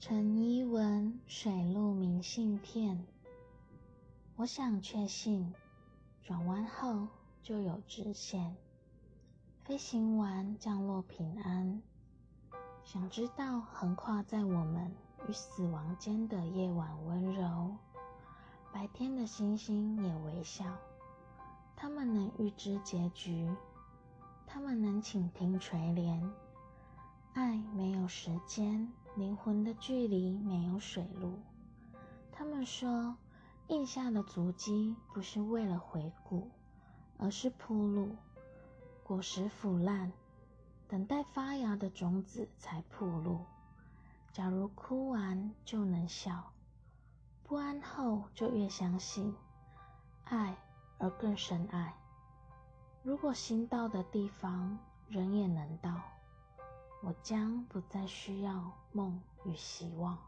陈一文水路明信片。我想确信，转弯后就有直线。飞行完降落平安。想知道横跨在我们与死亡间的夜晚温柔。白天的星星也微笑。他们能预知结局。他们能倾听垂怜。爱没有时间。灵魂的距离没有水路。他们说，印下的足迹不是为了回顾，而是铺路。果实腐烂，等待发芽的种子才铺路。假如哭完就能笑，不安后就越相信爱，而更深爱。如果心到的地方，人也能到。将不再需要梦与希望。